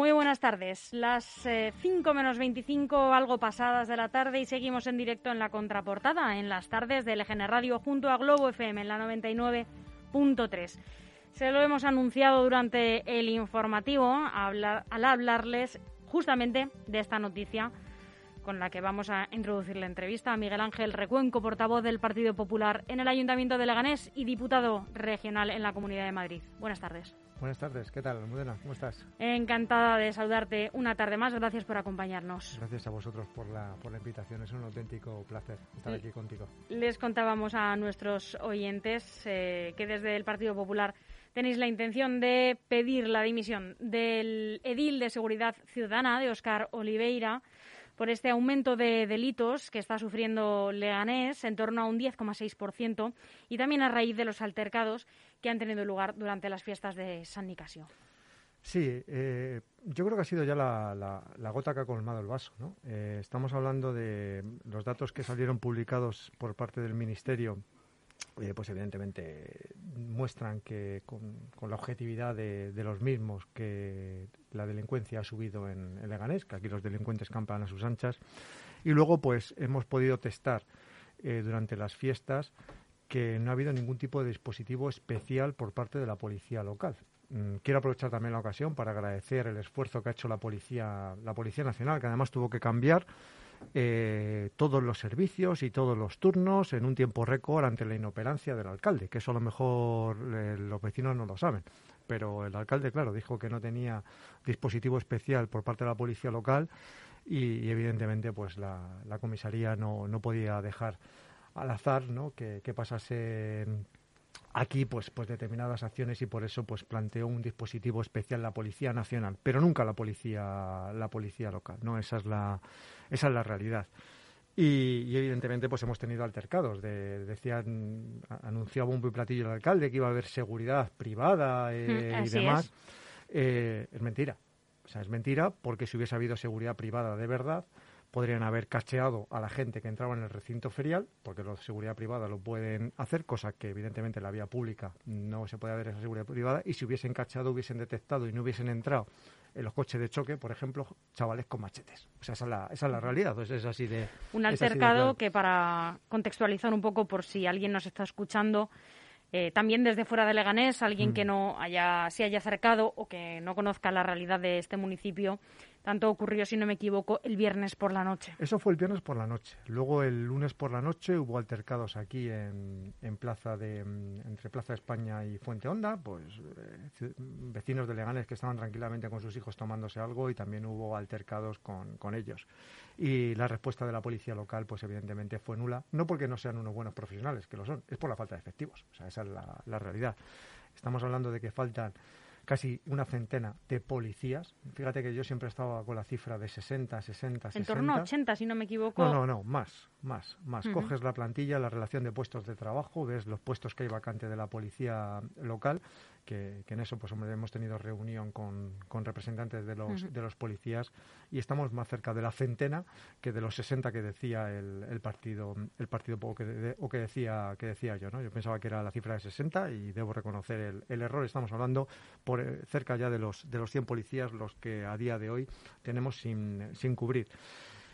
Muy buenas tardes. Las 5 eh, menos 25, algo pasadas de la tarde, y seguimos en directo en la contraportada, en las tardes del EGN Radio, junto a Globo FM en la 99.3. Se lo hemos anunciado durante el informativo al hablarles justamente de esta noticia con la que vamos a introducir la entrevista a Miguel Ángel Recuenco, portavoz del Partido Popular en el Ayuntamiento de Leganés y diputado regional en la Comunidad de Madrid. Buenas tardes. Buenas tardes, ¿qué tal, Almudena? ¿Cómo estás? Encantada de saludarte una tarde más, gracias por acompañarnos. Gracias a vosotros por la, por la invitación, es un auténtico placer estar aquí contigo. Les contábamos a nuestros oyentes eh, que desde el Partido Popular tenéis la intención de pedir la dimisión del edil de Seguridad Ciudadana, de Óscar Oliveira, por este aumento de delitos que está sufriendo Leganés en torno a un 10,6% y también a raíz de los altercados que han tenido lugar durante las fiestas de San Nicasio. Sí, eh, yo creo que ha sido ya la, gota que ha colmado el vaso. ¿no? Eh, estamos hablando de los datos que salieron publicados por parte del Ministerio, eh, pues evidentemente muestran que con, la objetividad de, los mismos que la delincuencia ha subido en, en Leganés, que aquí los delincuentes campan a sus anchas, y luego pues hemos podido testar durante las fiestas que no ha habido ningún tipo de dispositivo especial por parte de la policía local. Mm, quiero aprovechar también la ocasión para agradecer el esfuerzo que ha hecho la policía, la policía nacional, que además tuvo que cambiar eh, todos los servicios y todos los turnos en un tiempo récord ante la inoperancia del alcalde, que eso a lo mejor eh, los vecinos no lo saben. Pero el alcalde, claro, dijo que no tenía dispositivo especial por parte de la policía local y, evidentemente pues la, la comisaría no, no podía dejar al azar, ¿no? Que, pasase aquí pues pues determinadas acciones y por eso pues planteó un dispositivo especial la policía nacional pero nunca la policía la policía local no esa es la esa es la realidad. Y, evidentemente pues hemos tenido altercados. De, decían anunciaba un platillo el alcalde que iba a haber seguridad privada eh, y demás. eh, es mentira. O sea es mentira porque si hubiese habido seguridad privada de verdad podrían haber cacheado a la gente que entraba en el recinto ferial, porque los de seguridad privada lo pueden hacer, cosa que evidentemente en la vía pública no se puede haber esa seguridad privada, y si hubiesen cachado, hubiesen detectado y no hubiesen entrado en los coches de choque, por ejemplo, chavales con machetes. O sea, esa es la, esa es la realidad. Pues es así de. Un altercado que, para contextualizar un poco, por si alguien nos está escuchando, eh, también desde fuera de Leganés, alguien que mm. no haya, se haya acercado o que no conozca la realidad de este municipio, tanto ocurrió, si no me equivoco, el viernes por la noche. Eso fue el viernes por la noche. Luego el lunes por la noche hubo altercados aquí en, en Plaza de mm, entre Plaza España y Fuente Honda, pues eh, vecinos de Leganes que estaban tranquilamente con sus hijos tomándose algo y también hubo altercados con, con ellos. Y la respuesta de la policía local, pues evidentemente fue nula, no porque no sean unos buenos profesionales, que lo son, es por la falta de efectivos. O sea, esa es la, la realidad. Estamos hablando de que faltan casi una centena de policías. Fíjate que yo siempre estaba con la cifra de 60, 60, 60. En torno a 80, si no me equivoco. No, no, no, más, más, más. Coges la plantilla, la relación de puestos de trabajo, ves los puestos que hay vacante de la policía local que, en eso pues hombre, hemos tenido reunión con, con representantes de los, de los policías y estamos más cerca de la centena que de los 60 que decía el, el partido el partido o que, o que decía que decía yo no yo pensaba que era la cifra de 60 y debo reconocer el, el error. Estamos hablando por eh, cerca ya de los de los 100 policías los que a día de hoy tenemos sin, sin cubrir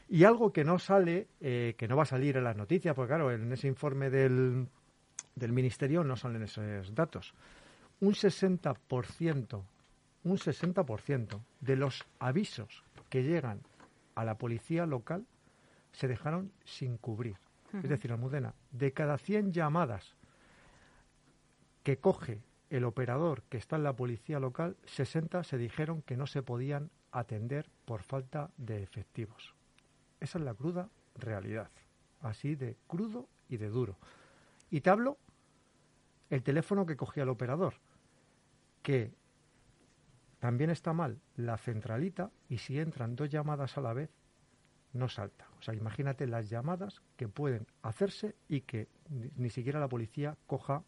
y algo que no sale, eh, que no va a salir en las noticias, porque claro, en ese informe del, del Ministerio no salen esos datos un 60%, un 60% de los avisos que llegan a la policía local se dejaron sin cubrir. Es decir, Almudena, de cada 100 llamadas que coge el operador que está en la policía local, 60 se dijeron que no se podían atender por falta de efectivos. Esa es la cruda realidad, así de crudo y de duro. Y te hablo el teléfono que cogía el operador, que también está mal la centralita y si entran dos llamadas a la vez, no salta. O sea, imagínate las llamadas que pueden hacerse y que ni, siquiera la policía coja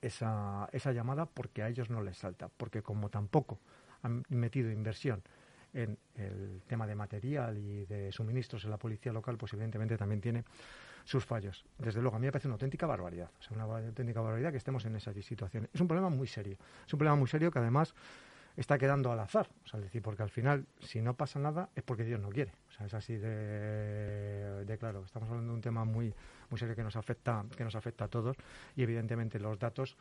esa, esa llamada porque a ellos no les salta. Porque como tampoco han metido inversión en el tema de material y de suministros en la policía local, pues evidentemente también tiene sus fallos. Desde luego, a mí me parece una auténtica barbaridad. O sea, una auténtica barbaridad que estemos en esa situación. Es un problema muy serio. Es un problema muy serio que además está quedando al azar. O sea, es decir, porque al final, si no pasa nada, es porque Dios no quiere. O sea, es así de, de claro. Estamos hablando de un tema muy, muy serio que nos afecta, que nos afecta a todos y evidentemente los datos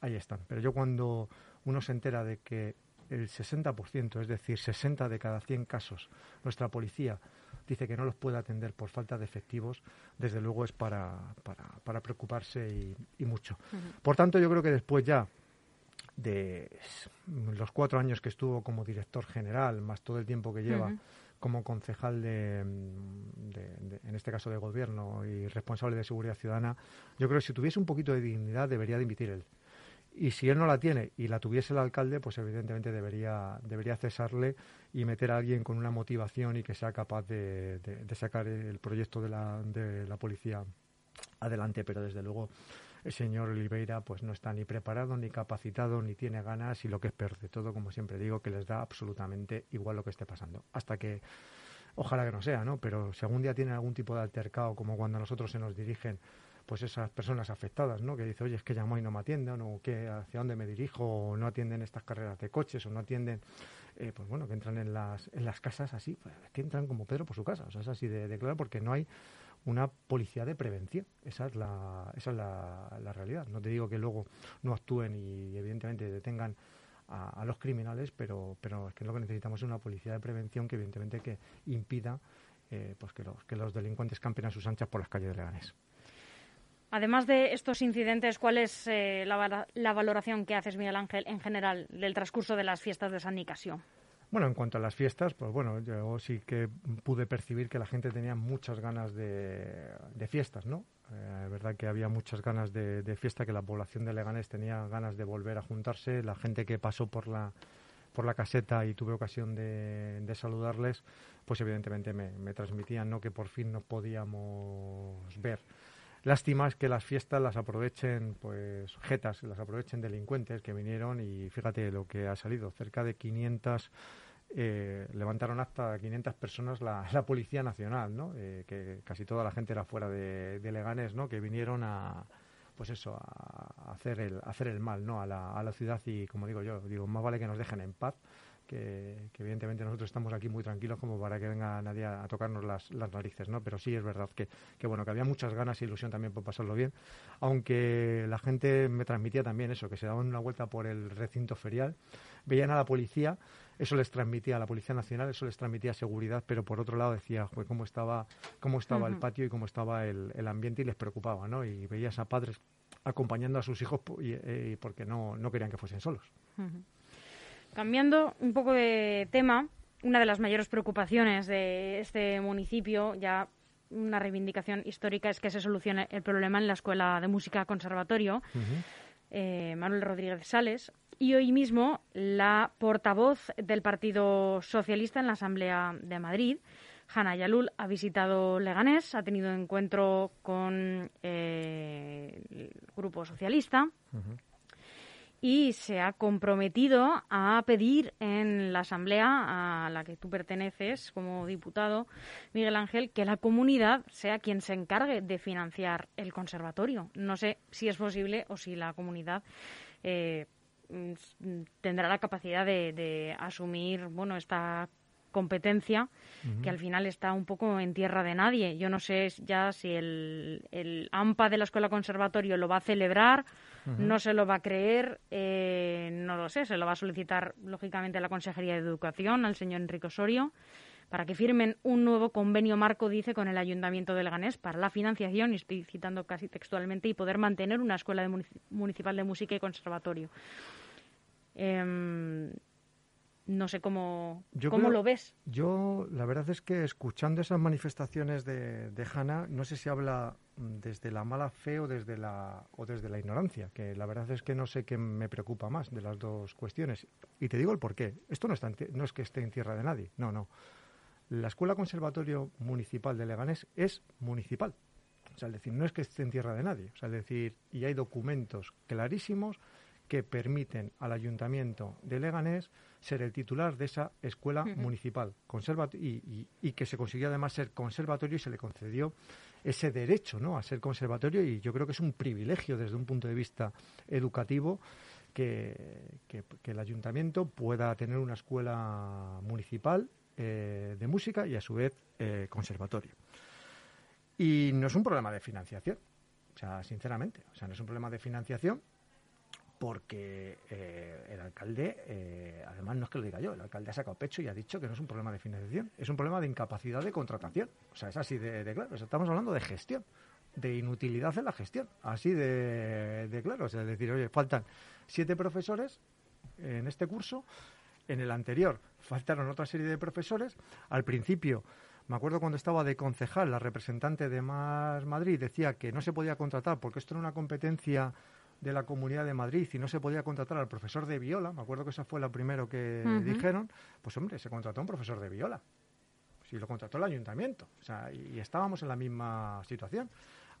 ahí están. Pero yo cuando uno se entera de que el 60%, es decir, 60 de cada 100 casos, nuestra policía dice que no los puede atender por falta de efectivos, desde luego es para, para, para preocuparse y, mucho. Por tanto, yo creo que después ya de los cuatro años que estuvo como director general, más todo el tiempo que lleva como concejal de, en este caso de gobierno y responsable de seguridad ciudadana, yo creo que si tuviese un poquito de dignidad debería dimitir él. Y si él no la tiene y la tuviese el alcalde, pues evidentemente debería, debería cesarle y meter a alguien con una motivación y que sea capaz de, sacar el proyecto de la, de la policía adelante. Pero desde luego el señor Oliveira pues no está ni preparado, ni capacitado, ni tiene ganas y lo que es peor de todo, como siempre digo, que les da absolutamente igual lo que esté pasando. Hasta que, ojalá que no sea, ¿no? Pero si algún día tienen algún tipo de altercado, como cuando a nosotros se nos dirigen pues esas personas afectadas, ¿no? Que dice, oye, es que llamo y no me atienden, o que hacia dónde me dirijo, o no atienden estas carreras de coches, o no atienden, eh, pues bueno, que entran en las, en las casas así, pues, que entran como Pedro por su casa, o sea, es así de, claro, porque no hay una policía de prevención. Esa es la, esa es la, realidad. No te digo que luego no actúen y evidentemente detengan a, los criminales, pero, pero es que lo que necesitamos es una policía de prevención que evidentemente que impida eh, pues que los, que los delincuentes campen a sus anchas por las calles de Leganés. Además de estos incidentes, ¿cuál es eh, la, valoración que haces, Miguel Ángel, en general del transcurso de las fiestas de San Nicasio? Bueno, en cuanto a las fiestas, pues bueno, yo sí que pude percibir que la gente tenía muchas ganas de, fiestas, ¿no? Eh, es verdad que había muchas ganas de, fiesta, que la población de Leganés tenía ganas de volver a juntarse. La gente que pasó por la, por la caseta y tuve ocasión de, saludarles, pues evidentemente me, me, transmitían ¿no? que por fin nos podíamos ver. Lástima es que las fiestas las aprovechen, pues, jetas, las aprovechen delincuentes que vinieron y fíjate lo que ha salido, cerca de 500 eh, levantaron hasta 500 personas la, la Policía Nacional, ¿no? Eh, que casi toda la gente era fuera de, de, Leganés, ¿no? Que vinieron a, pues eso, a hacer el, hacer el mal, ¿no? A la, a la ciudad y, como digo yo, digo, más vale que nos dejen en paz que, evidentemente nosotros estamos aquí muy tranquilos como para que venga nadie a, tocarnos las, las, narices, ¿no? Pero sí es verdad que, que, bueno, que había muchas ganas e ilusión también por pasarlo bien, aunque la gente me transmitía también eso, que se daban una vuelta por el recinto ferial, veían a la policía, eso les transmitía a la Policía Nacional, eso les transmitía seguridad, pero por otro lado decía, cómo estaba, cómo estaba el patio y cómo estaba el, el, ambiente y les preocupaba, ¿no? Y veías a padres acompañando a sus hijos y, eh, porque no, no querían que fuesen solos. Cambiando un poco de tema, una de las mayores preocupaciones de este municipio, ya una reivindicación histórica, es que se solucione el problema en la Escuela de Música Conservatorio. Eh, Manuel Rodríguez Sales. Y hoy mismo la portavoz del Partido Socialista en la Asamblea de Madrid, Hanna Yalul, ha visitado Leganés, ha tenido encuentro con eh, el Grupo Socialista y se ha comprometido a pedir en la asamblea a la que tú perteneces como diputado, Miguel Ángel, que la comunidad sea quien se encargue de financiar el conservatorio. No sé si es posible o si la comunidad eh, tendrá la capacidad de, de asumir bueno esta competencia que al final está un poco en tierra de nadie. Yo no sé ya si el, el AMPA de la Escuela Conservatorio lo va a celebrar, no se lo va a creer, eh, no lo sé, se lo va a solicitar lógicamente a la Consejería de Educación, al señor Enrique Osorio, para que firmen un nuevo convenio marco, dice, con el Ayuntamiento de Leganés para la financiación, y estoy citando casi textualmente, y poder mantener una escuela municipal de música y conservatorio. Eh, no sé cómo, cómo lo ves. Yo, la verdad es que escuchando esas manifestaciones de, de Hanna, no sé si habla desde la mala fe o desde la, o desde la ignorancia, que la verdad es que no sé qué me preocupa más de las dos cuestiones. Y te digo el porqué. Esto no, está no es que esté en tierra de nadie, no, no. La Escuela Conservatorio Municipal de Leganés es municipal. O sea, es decir, no es que esté en tierra de nadie. O sea, es decir, y hay documentos clarísimos que permiten al Ayuntamiento de Leganés ser el titular de esa escuela municipal y, y, que se consiguió además ser conservatorio y se le concedió ese derecho ¿no? a ser conservatorio y yo creo que es un privilegio desde un punto de vista educativo que, el ayuntamiento pueda tener una escuela municipal eh, de música y a su vez eh, conservatorio. Y no es un problema de financiación, o sea, sinceramente, o sea, no es un problema de financiación porque eh, el alcalde, además no es que lo diga yo, el alcalde ha sacado pecho y ha dicho que no es un problema de financiación, es un problema de incapacidad de contratación. O sea, es así de, claro, estamos hablando de gestión, de inutilidad en la gestión, así de, de claro. Es decir, oye, faltan siete profesores en este curso. En el anterior faltaron otra serie de profesores. Al principio, me acuerdo cuando estaba de concejal, la representante de Más Madrid decía que no se podía contratar porque esto era una competencia de la Comunidad de Madrid y no se podía contratar al profesor de viola, me acuerdo que eso fue lo primero que dijeron, pues hombre, se contrató un profesor de viola. Si lo contrató el ayuntamiento. O sea, y, estábamos en la misma situación.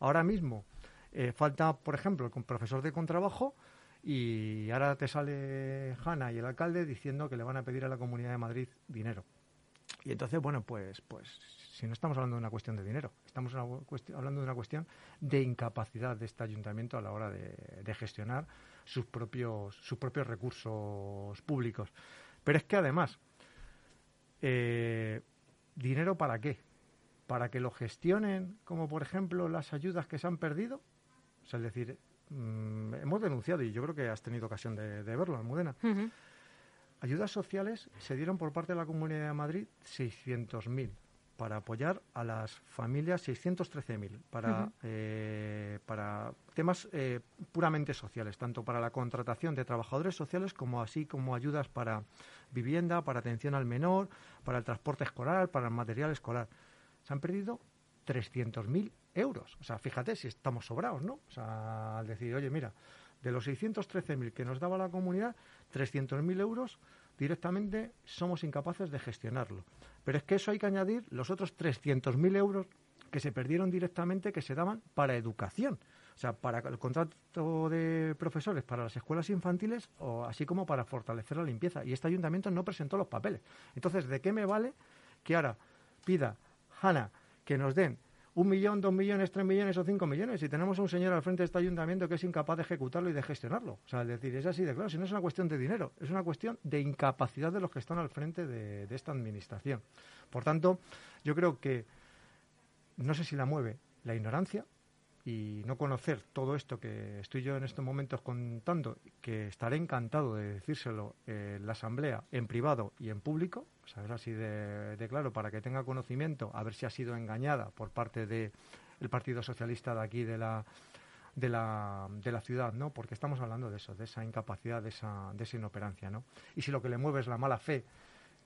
Ahora mismo eh, falta, por ejemplo, el profesor de contrabajo y ahora te sale Hanna y el alcalde diciendo que le van a pedir a la Comunidad de Madrid dinero. Y entonces, bueno, pues, pues si no estamos hablando de una cuestión de dinero, estamos hablando de una cuestión de incapacidad de este ayuntamiento a la hora de, gestionar sus propios, sus propios recursos públicos. Pero es que además, eh, ¿dinero para qué? ¿Para que lo gestionen como, por ejemplo, las ayudas que se han perdido? O sea, es decir, Mm, hemos denunciado, y yo creo que has tenido ocasión de, verlo, Almudena. Ayudas sociales se dieron por parte de la Comunidad de Madrid 600.000 para apoyar a las familias 613.000 para eh, para temas eh, puramente sociales tanto para la contratación de trabajadores sociales como así como ayudas para vivienda para atención al menor para el transporte escolar para el material escolar se han perdido 300.000 euros. O sea, fíjate si estamos sobrados, ¿no? O sea, al decir, oye, mira, de los 613.000 que nos daba la comunidad, 300.000 euros directamente somos incapaces de gestionarlo. Pero es que eso hay que añadir los otros 300.000 euros que se perdieron directamente que se daban para educación. O sea, para el contrato de profesores para las escuelas infantiles, o así como para fortalecer la limpieza. Y este ayuntamiento no presentó los papeles. Entonces, ¿de qué me vale que ahora pida Hanna que nos den un millón, dos millones, tres millones o cinco millones y tenemos un señor al frente de este ayuntamiento que es incapaz de ejecutarlo y de gestionarlo. O sea, es decir, es así de claro, si no es una cuestión de dinero, es una cuestión de incapacidad de los que están al frente de esta administración. Por tanto, yo creo que no sé si la mueve la ignorancia y no conocer todo esto que estoy yo en estos momentos contando, que estaré encantado de decírselo en la Asamblea, en privado y en público, saber así de, claro, para que tenga conocimiento, a ver si ha sido engañada por parte del Partido Socialista de aquí de la, de la, de la ciudad, ¿no? Porque estamos hablando de eso, de esa incapacidad, de esa, de esa inoperancia, ¿no? Y si lo que le mueve es la mala fe,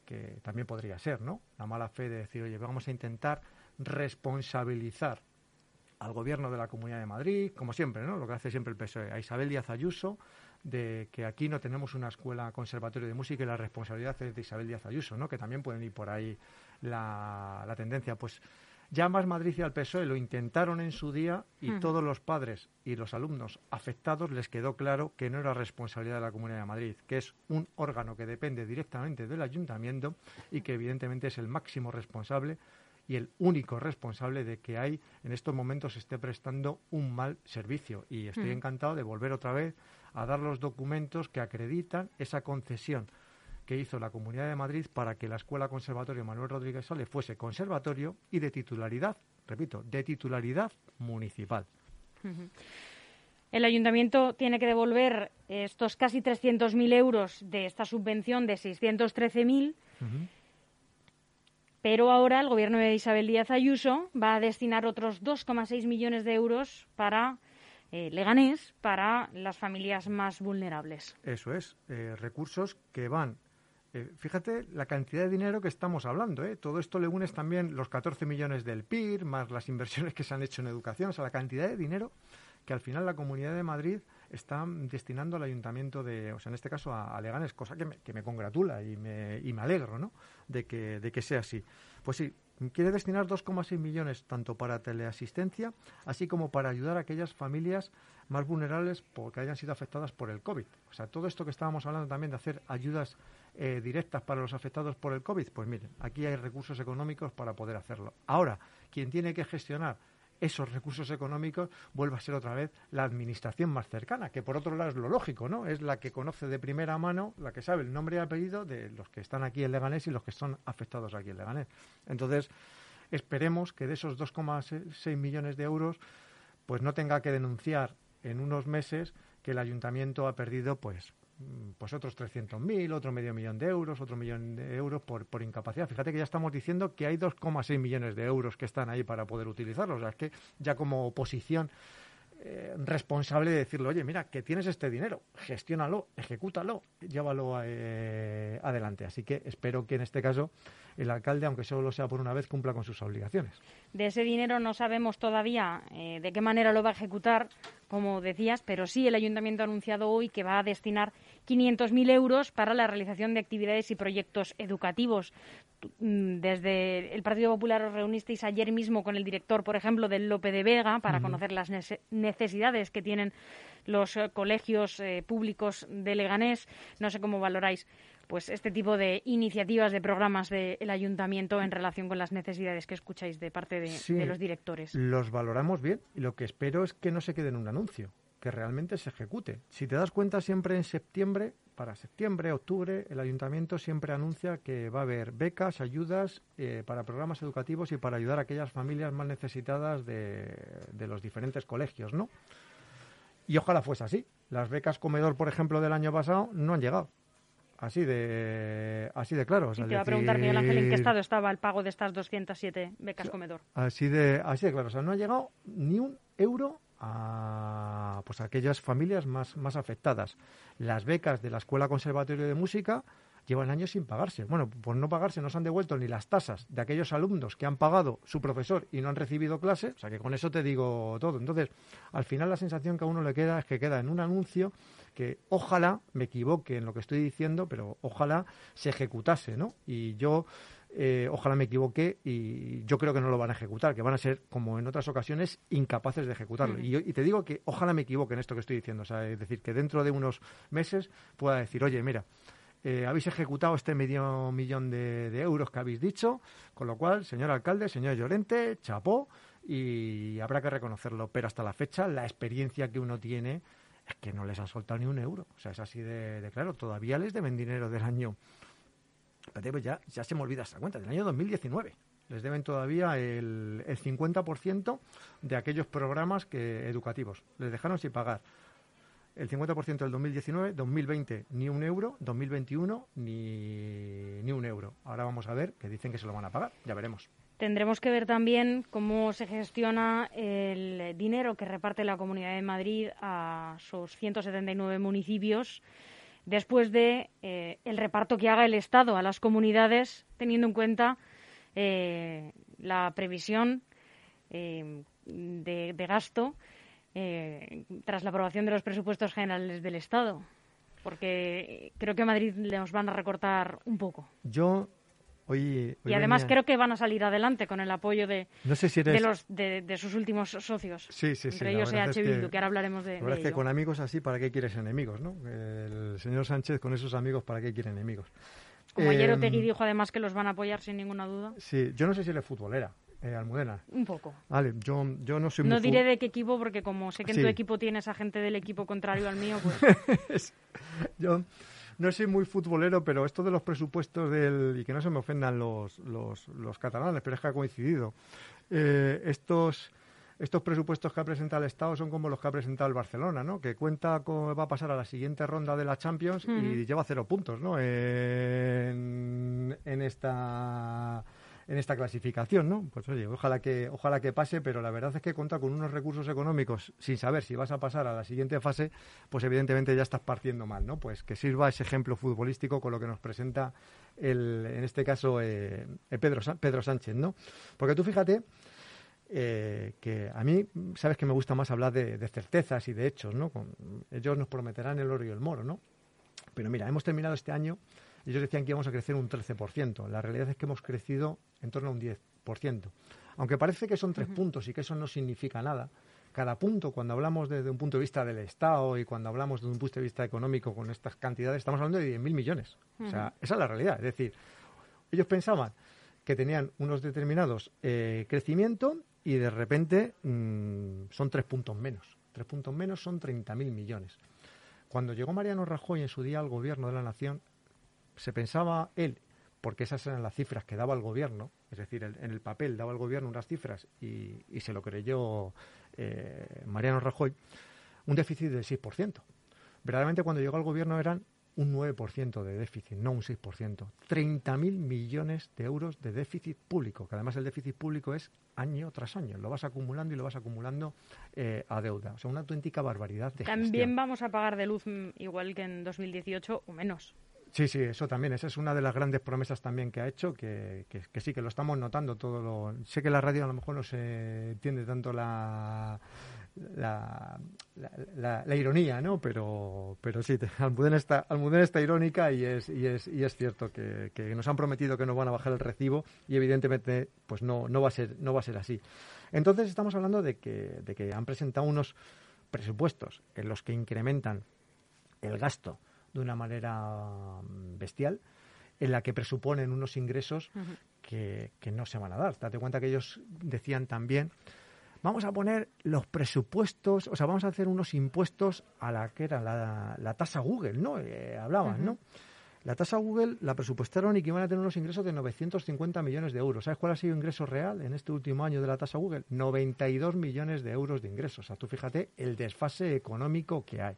que también podría ser, ¿no? La mala fe de decir, oye, vamos a intentar responsabilizar al gobierno de la Comunidad de Madrid, como siempre, ¿no? Lo que hace siempre el PSOE, a Isabel Díaz Ayuso, de que aquí no tenemos una escuela conservatorio de música y la responsabilidad es de Isabel Díaz Ayuso, ¿no? Que también pueden ir por ahí la, la tendencia. Pues ya más Madrid y al PSOE lo intentaron en su día y todos los padres y los alumnos afectados les quedó claro que no era responsabilidad de la Comunidad de Madrid, que es un órgano que depende directamente del ayuntamiento y que evidentemente es el máximo responsable y el único responsable de que hay en estos momentos esté prestando un mal servicio. Y estoy mm. encantado de volver otra vez a dar los documentos que acreditan esa concesión que hizo la Comunidad de Madrid para que la Escuela Conservatorio Manuel Rodríguez Sole fuese conservatorio y de titularidad, repito, de titularidad municipal. El ayuntamiento tiene que devolver estos casi 300.000 euros de esta subvención de 613.000. Pero ahora el gobierno de Isabel Díaz Ayuso va a destinar otros 2,6 millones de euros para eh, Leganés, para las familias más vulnerables. Eso es, eh, recursos que van. Eh, fíjate la cantidad de dinero que estamos hablando. Todo esto le unes también los 14 millones del PIR, más las inversiones que se han hecho en educación, o sea, la cantidad de dinero que al final la Comunidad de Madrid está destinando al ayuntamiento de, o sea, en este caso a, Leganes, cosa que me, que me congratula y me, y me alegro, ¿no? De que, de que sea así. Pues sí, quiere destinar 2,6 millones tanto para teleasistencia, así como para ayudar a aquellas familias más vulnerables porque hayan sido afectadas por el COVID. O sea, todo esto que estábamos hablando también de hacer ayudas eh, directas para los afectados por el COVID, pues miren, aquí hay recursos económicos para poder hacerlo. Ahora, quien tiene que gestionar esos recursos económicos vuelva a ser otra vez la administración más cercana, que por otro lado es lo lógico, ¿no? Es la que conoce de primera mano, la que sabe el nombre y apellido de los que están aquí en Leganés y los que son afectados aquí en Leganés. Entonces, esperemos que de esos 2,6 millones de euros, pues no tenga que denunciar en unos meses que el ayuntamiento ha perdido, pues, pues otros 300.000, otro medio millón de euros, otro millón de euros por, por incapacidad. Fíjate que ya estamos diciendo que hay 2,6 millones de euros que están ahí para poder utilizarlos. O sea, es que ya como oposición eh, responsable de decirle, oye, mira, que tienes este dinero, gestiónalo, ejecútalo, llévalo eh, adelante. Así que espero que en este caso el alcalde, aunque solo sea por una vez, cumpla con sus obligaciones. De ese dinero no sabemos todavía eh, de qué manera lo va a ejecutar, como decías, pero sí el ayuntamiento ha anunciado hoy que va a destinar 500.000 euros para la realización de actividades y proyectos educativos. Mm, desde el Partido Popular os reunisteis ayer mismo con el director, por ejemplo, del Lope de Vega para conocer las necesidades que tienen los eh, colegios eh, públicos de Leganés. No sé cómo valoráis pues este tipo de iniciativas, de programas del ayuntamiento en relación con las necesidades que escucháis de parte de, los directores. Los valoramos bien y lo que espero es que no se quede en un anuncio, que realmente se ejecute. Si te das cuenta, siempre en septiembre, para septiembre, octubre, el ayuntamiento siempre anuncia que va a haber becas, ayudas eh, para programas educativos y para ayudar a aquellas familias más necesitadas de, de los diferentes colegios, ¿no? Y ojalá fuese así. Las becas comedor, por ejemplo, del año pasado no han llegado. Así de, así de claro. te iba a preguntar, Miguel Ángel, ¿en qué estado estaba el pago de estas 207 becas comedor? Así de, así de claro. O sea, no ha llegado ni un euro a, pues, a aquellas familias más, más afectadas. Las becas de la Escuela Conservatorio de Música llevan años sin pagarse. Bueno, por no pagarse no se han devuelto ni las tasas de aquellos alumnos que han pagado su profesor y no han recibido clase. O sea que con eso te digo todo. Entonces, al final la sensación que a uno le queda es que queda en un anuncio que ojalá me equivoque en lo que estoy diciendo, pero ojalá se ejecutase, ¿no? Y yo eh, ojalá me equivoque y yo creo que no lo van a ejecutar, que van a ser, como en otras ocasiones, incapaces de ejecutarlo. y, te digo que ojalá me equivoque en esto que estoy diciendo, o sea, es decir, que dentro de unos meses pueda decir, oye, mira, eh, habéis ejecutado este medio millón de, de, euros que habéis dicho, con lo cual, señor alcalde, señor Llorente, chapó, y habrá que reconocerlo. Pero hasta la fecha, la experiencia que uno tiene es que no les han soltado ni un euro. O sea, es así de, claro. Todavía les deben dinero del año. Pues ya, ya se me olvida esta cuenta, del año 2019. Les deben todavía el, el 50% de aquellos programas que, educativos. Les dejaron sin pagar el 50% del 2019, 2020 ni un euro, 2021 ni, ni un euro. Ahora vamos a ver que dicen que se lo van a pagar, ya veremos. Tendremos que ver también cómo se gestiona el dinero que reparte la Comunidad de Madrid a sus 179 municipios después de eh, el reparto que haga el Estado a las comunidades, teniendo en cuenta eh, la previsión eh, de, gasto tras la aprobación de los presupuestos generales del Estado. Porque creo que a Madrid nos van a recortar un poco. Yo y además creo que van a salir adelante con el apoyo de, de, los, de, sus últimos socios. Sí, sí, Entre ellos EH Bildu, que, ahora hablaremos de, la que con amigos así, ¿para qué quieres enemigos? ¿no? El señor Sánchez con esos amigos, ¿para qué quiere enemigos? Como ayer em, Otegui dijo además que los van a apoyar sin ninguna duda. Sí, yo no sé si él es futbolera. Eh, Almudena. Un poco. Vale, yo, yo no soy No diré de qué equipo, porque como sé que en tu equipo tienes a gente del equipo contrario al mío, pues... yo no soy muy futbolero, pero esto de los presupuestos del, y que no se me ofendan los, los, los catalanes, pero es que ha coincidido. Eh, estos estos presupuestos que ha presentado el Estado son como los que ha presentado el Barcelona, ¿no? Que cuenta cómo va a pasar a la siguiente ronda de la Champions y lleva cero puntos, ¿no? En, en esta en esta clasificación, ¿no? Pues oye, ojalá que, ojalá que pase, pero la verdad es que contar con unos recursos económicos sin saber si vas a pasar a la siguiente fase, pues evidentemente ya estás partiendo mal, ¿no? Pues que sirva ese ejemplo futbolístico con lo que nos presenta el, en este caso eh, Pedro, Pedro Sánchez, ¿no? Porque tú fíjate eh, que a mí, sabes que me gusta más hablar de, certezas y de hechos, ¿no? ellos nos prometerán el oro y el moro, ¿no? Pero mira, hemos terminado este año ellos decían que íbamos a crecer un 13%. La realidad es que hemos crecido en torno a un 10%. Aunque parece que son tres puntos y que eso no significa nada, cada punto, cuando hablamos desde un punto de vista del Estado y cuando hablamos desde un punto de vista económico con estas cantidades, estamos hablando de 10.000 millones. O sea, esa es la realidad. Es decir, ellos pensaban que tenían unos determinados eh, crecimiento y de repente mm, son tres puntos menos. Tres puntos menos son 30.000 millones. Cuando llegó Mariano Rajoy en su día al gobierno de la nación, se pensaba él, porque esas eran las cifras que daba el gobierno, es decir, en el papel daba el gobierno unas cifras y, se lo creyó eh, Mariano Rajoy, un déficit del 6%. Verdaderamente cuando llegó al gobierno eran un 9% de déficit, no un 6%. 30.000 millones de euros de déficit público, que además el déficit público es año tras año. Lo vas acumulando y lo vas acumulando eh, a deuda. O sea, una auténtica barbaridad de También vamos a pagar de luz mm, igual que en 2018 o menos. Sí, sí, eso también. Esa es una de las grandes promesas también que ha hecho, que, que, sí, que lo estamos notando todo. Lo... Sé que la radio a lo mejor no se entiende tanto la, la, la, ironía, ¿no? Pero, pero sí, Almudena está, Almudena está irónica y es, y es, y es cierto que, que, nos han prometido que nos van a bajar el recibo y evidentemente pues no, no, va, a ser, no va a ser así. Entonces estamos hablando de que, de que han presentado unos presupuestos en los que incrementan el gasto de una manera mm, bestial, en la que presuponen unos ingresos que, que, no se van a dar. Date cuenta que ellos decían también, vamos a poner los presupuestos, o sea, vamos a hacer unos impuestos a la que era la, tasa Google, ¿no? Eh, hablaban, ¿no? La tasa Google la presupuestaron y que iban a tener unos ingresos de 950 millones de euros. ¿Sabes cuál ha sido el ingreso real en este último año de la tasa Google? 92 millones de euros de ingresos. O sea, tú fíjate el desfase económico que hay.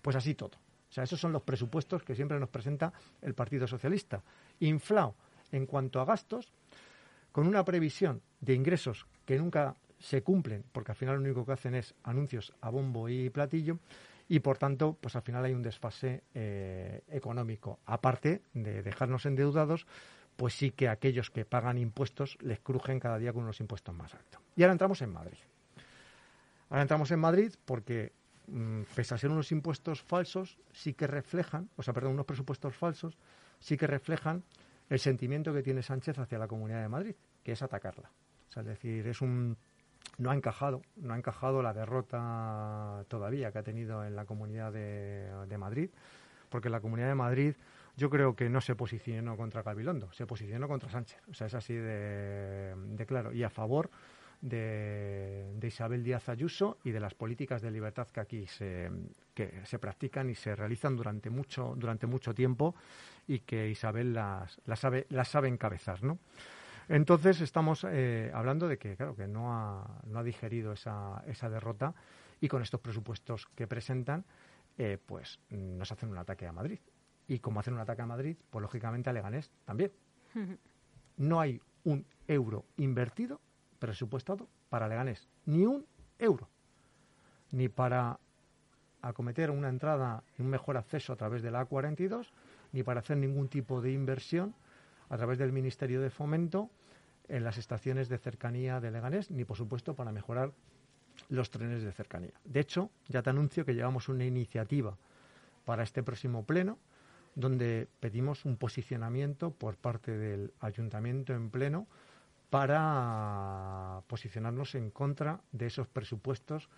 Pues así todo. Sea, esos son los presupuestos que siempre nos presenta el Partido Socialista. Inflado en cuanto a gastos, con una previsión de ingresos que nunca se cumplen, porque al final lo único que hacen es anuncios a bombo y platillo, y por tanto, pues al final hay un desfase eh, económico. Aparte de dejarnos endeudados, pues sí que aquellos que pagan impuestos les crujen cada día con unos impuestos más altos. Y ahora entramos en Madrid. Ahora entramos en Madrid porque pese a ser unos impuestos falsos, sí que reflejan, o sea, perdón, unos presupuestos falsos, sí que reflejan el sentimiento que tiene Sánchez hacia la Comunidad de Madrid, que es atacarla. O sea, es decir, es un no ha encajado, no ha encajado la derrota todavía que ha tenido en la Comunidad de, Madrid, porque la Comunidad de Madrid yo creo que no se posicionó contra Gabilondo, se posicionó contra Sánchez. O sea, es así de, de claro. Y a favor de, Isabel Díaz Ayuso y de las políticas de libertad que aquí se, que se practican y se realizan durante mucho, durante mucho tiempo y que Isabel las, las, sabe, las sabe encabezar, ¿no? Entonces estamos eh, hablando de que, claro, que no ha, no ha digerido esa, esa derrota y con estos presupuestos que presentan, eh, pues nos hacen un ataque a Madrid. Y como hacen un ataque a Madrid, pues lógicamente a Leganés también. No hay un euro invertido presupuestado para Leganés. Ni un euro. Ni para acometer una entrada y un mejor acceso a través de la A42, ni para hacer ningún tipo de inversión a través del Ministerio de Fomento en las estaciones de cercanía de Leganés, ni por supuesto para mejorar los trenes de cercanía. De hecho, ya te anuncio que llevamos una iniciativa para este próximo pleno donde pedimos un posicionamiento por parte del ayuntamiento en pleno para posicionarnos en contra de esos presupuestos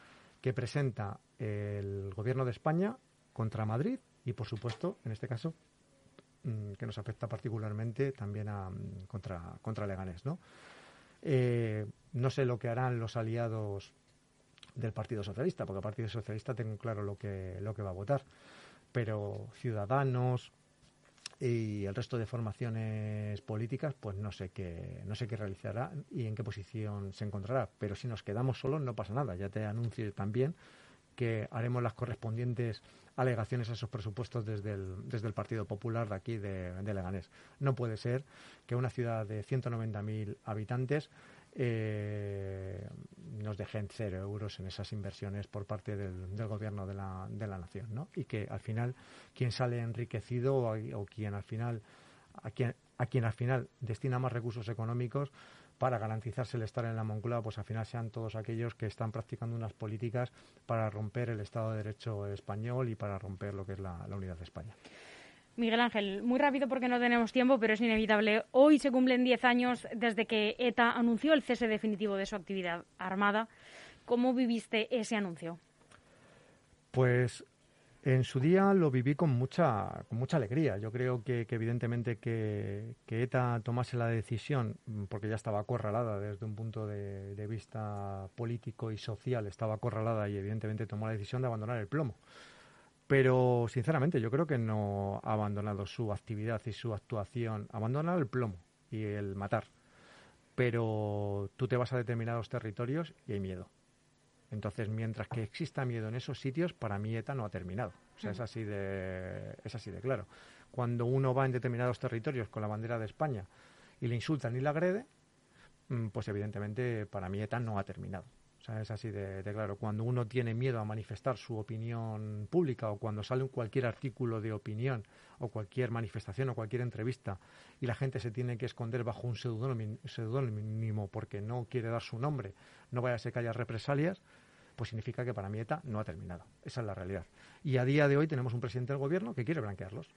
que presenta el Gobierno de España contra Madrid y, por supuesto, en este caso, mm, que nos afecta particularmente también a, mm, contra, contra Leganés. ¿no? Eh, no sé lo que harán los aliados del Partido Socialista, porque el Partido Socialista tengo claro lo que, lo que va a votar, pero Ciudadanos, y el resto de formaciones políticas pues no sé qué no sé qué realizará y en qué posición se encontrará pero si nos quedamos solos no pasa nada ya te anuncio también que haremos las correspondientes alegaciones a esos presupuestos desde el, desde el Partido Popular de aquí de, de Leganés. No puede ser que una ciudad de 190.000 habitantes eh, nos dejen cero euros en esas inversiones por parte del, del gobierno de la, de la nación, ¿no? Y que al final quien sale enriquecido o, quien al final a quien, a quien al final destina más recursos económicos para garantizarse el estar en la Moncloa, pues al final sean todos aquellos que están practicando unas políticas para romper el Estado de Derecho español y para romper lo que es la unidad de España. Miguel Ángel, muy rápido porque no tenemos tiempo, pero es inevitable. Hoy se cumplen 10 años desde que ETA anunció el cese definitivo de su actividad armada. ¿Cómo viviste ese anuncio? Pues En su día lo viví con mucha, con mucha alegría. Yo creo que, evidentemente que, ETA tomase la decisión, mm, porque ya estaba acorralada desde un punto de, vista político y social, estaba acorralada y evidentemente tomó la decisión de abandonar el plomo. Pero sinceramente yo creo que no ha abandonado su actividad y su actuación, abandonado el plomo y el matar. Pero tú te vas a determinados territorios y hay miedo entonces, mientras que exista miedo en esos sitios, para mí ETA no ha terminado. O sea, es así de, es así de claro. Cuando uno va en determinados territorios con la bandera de España y le insultan y le agrede, mm, pues evidentemente para mí ETA no ha terminado. Sea, es así de, claro. Cuando uno tiene miedo a manifestar su opinión pública o cuando sale cualquier artículo de opinión o cualquier manifestación o cualquier entrevista y la gente se tiene que esconder bajo un seudónimo porque no quiere dar su nombre, no vaya a ser que haya represalias, pues significa que para mí ETA no ha terminado. Esa es la realidad. Y a día de hoy tenemos un presidente del gobierno que quiere blanquearlos.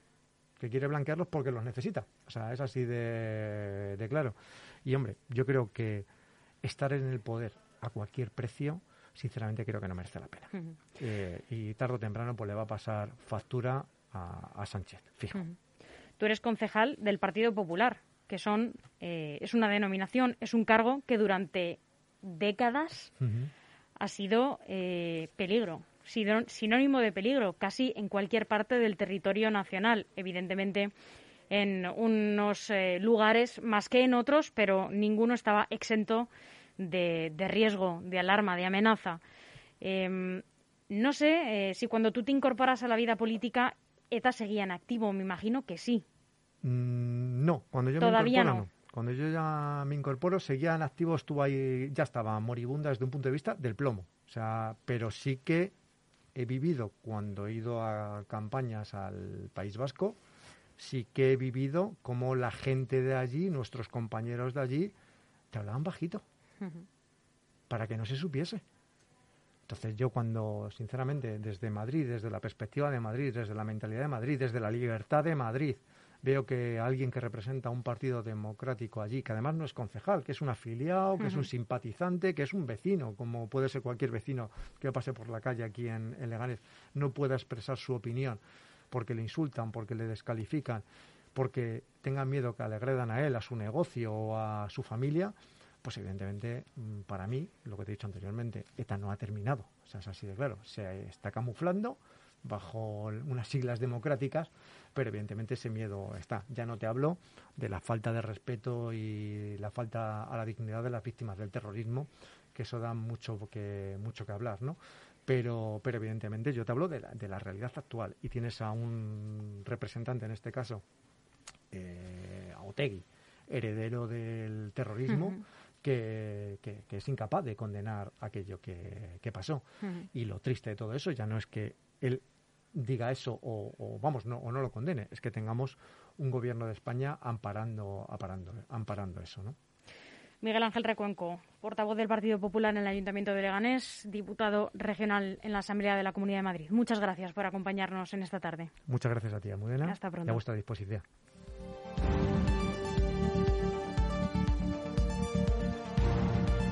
Que quiere blanquearlos porque los necesita. O sea, es así de, claro. Y hombre, yo creo que estar en el poder a cualquier precio, sinceramente creo que no merece la pena. Eh, y tarde o temprano pues le va a pasar factura a, Sánchez, fijo. Tú eres concejal del Partido Popular, que son eh, es una denominación, es un cargo que durante décadas ha sido eh, peligro, sinónimo de peligro, casi en cualquier parte del territorio nacional. Evidentemente, en unos lugares más que en otros, pero ninguno estaba exento de, riesgo, de alarma, de amenaza. Em, no sé eh, si cuando tú te incorporas a la vida política, ETA seguía en activo. Me imagino que sí. Mm, no, cuando yo Todavía me no. Cuando yo ya me incorporo, seguía en activo, estuvo ahí, ya estaba moribunda desde un punto de vista del plomo. O sea, pero sí que he vivido cuando he ido a campañas al País Vasco, sí que he vivido como la gente de allí, nuestros compañeros de allí, te hablaban bajito, para que no se supiese. Entonces yo cuando, sinceramente, desde Madrid, desde la perspectiva de Madrid, desde la mentalidad de Madrid, desde la libertad de Madrid, veo que alguien que representa un partido democrático allí, que además no es concejal, que es un afiliado, que es un simpatizante, que es un vecino, como puede ser cualquier vecino que pase por la calle aquí en, Leganés, no pueda expresar su opinión porque le insultan, porque le descalifican, porque tengan miedo que le agredan a él, a su negocio o a su familia, pues evidentemente mm, para mí, lo que te he dicho anteriormente, ETA no ha terminado. O sea, es así de claro. Se está camuflando bajo unas siglas democráticas, pero evidentemente ese miedo está. Ya no te hablo de la falta de respeto y la falta a la dignidad de las víctimas del terrorismo, que eso da mucho que, mucho que hablar, ¿no? Pero, pero evidentemente yo te hablo de la, de la realidad actual y tienes a un representante, en este caso, eh, a Otegui, heredero del terrorismo, que, que, es incapaz de condenar aquello que, que pasó. Y lo triste de todo eso ya no es que él diga eso o, vamos no, o no lo condene es que tengamos un gobierno de España amparando amparando amparando eso no Miguel Ángel Recuenco, portavoz del Partido Popular en el Ayuntamiento de Leganés, diputado regional en la Asamblea de la Comunidad de Madrid. Muchas gracias por acompañarnos en esta tarde. Muchas gracias a ti, Almudena. Hasta pronto. a vuestra disposición.